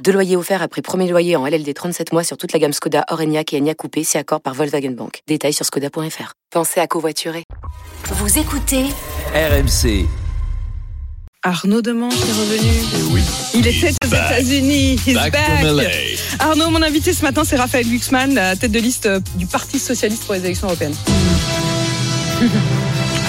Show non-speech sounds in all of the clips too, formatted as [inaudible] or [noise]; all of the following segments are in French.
Deux loyers offerts après premier loyer en LLD 37 mois sur toute la gamme Skoda, Orenia et Enya Coupé, si accord par Volkswagen Bank. Détails sur skoda.fr. Pensez à covoiturer. Vous écoutez RMC. Arnaud Demange est revenu. Eh oui. Il était aux États-Unis. He's Back. Arnaud, mon invité ce matin, c'est Raphaël Glucksmann, la tête de liste euh, du Parti Socialiste pour les élections européennes.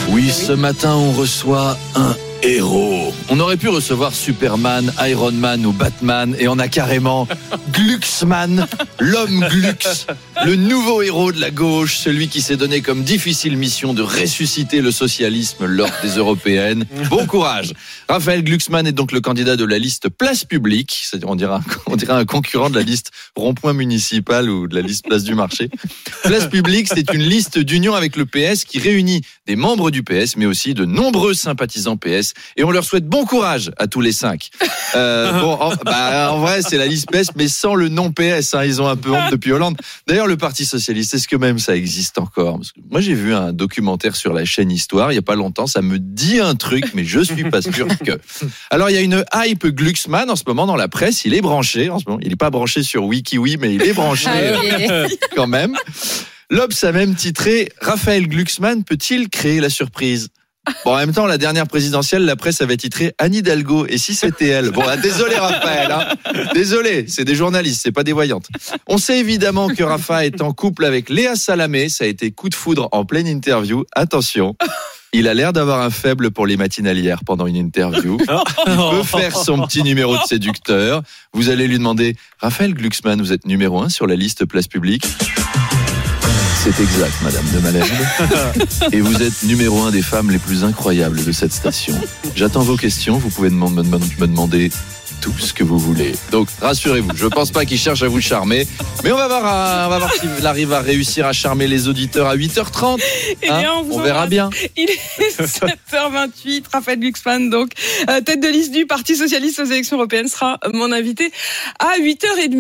Oui, ce matin, on reçoit un héros. On aurait pu recevoir Superman, Iron Man ou Batman, et on a carrément Glucksmann, l'homme Glux, le nouveau héros de la gauche, celui qui s'est donné comme difficile mission de ressusciter le socialisme lors des européennes. Bon courage. Raphaël Glucksmann est donc le candidat de la liste Place Publique, c'est-à-dire on on dirait un concurrent de la liste Rond-Point Municipal ou de la liste Place du Marché. Place Publique, c'est une liste d'union avec le PS qui réunit des membres du PS, mais aussi de nombreux sympathisants PS. Et on leur souhaite bon courage à tous les cinq. Euh, [laughs] bon, en, bah, en vrai, c'est la liste PS, mais sans le nom PS. hein. ils ont un peu honte depuis Hollande. D'ailleurs, le Parti Socialiste, est-ce que même ça existe encore? Parce que Moi, j'ai vu un documentaire sur la chaîne Histoire il y a pas longtemps. Ça me dit un truc, mais je suis pas sûr que. Alors, il y a une hype Glucksmann en ce moment dans la presse. Il est branché en ce moment. Il n'est pas branché sur WikiWi, mais il est branché euh, quand même. L'Obs a même titré Raphaël Glucksmann peut-il créer la surprise Bon, en même temps, la dernière présidentielle, la presse avait titré Anne Hidalgo. Et si c'était elle? Bon, ah, désolé Raphaël. hein. Désolé, c'est des journalistes, c'est pas des voyantes. On sait évidemment que Rafa est en couple avec Léa Salamé. Ça a été coup de foudre en pleine interview. Attention. Il a l'air d'avoir un faible pour les matinalières pendant une interview. Il peut faire son petit numéro de séducteur. Vous allez lui demander, Raphaël Glucksmann, vous êtes numéro un sur la liste place publique. C'est exact, Madame de Malherbe. [laughs] Et vous êtes numéro un des femmes les plus incroyables de cette station. J'attends vos questions. Vous pouvez me, me- me demander tout ce que vous voulez. Donc, rassurez-vous. Je pense pas qu'il cherche à vous charmer. Mais on va voir, euh, on va voir s'il arrive à réussir à charmer les auditeurs à 8h30. Eh hein. bien, on vous on verra bien. Il est 7h28. Raphaël Glucksmann, donc, euh, tête de liste du Parti Socialiste aux élections européennes, sera mon invité à 8h30.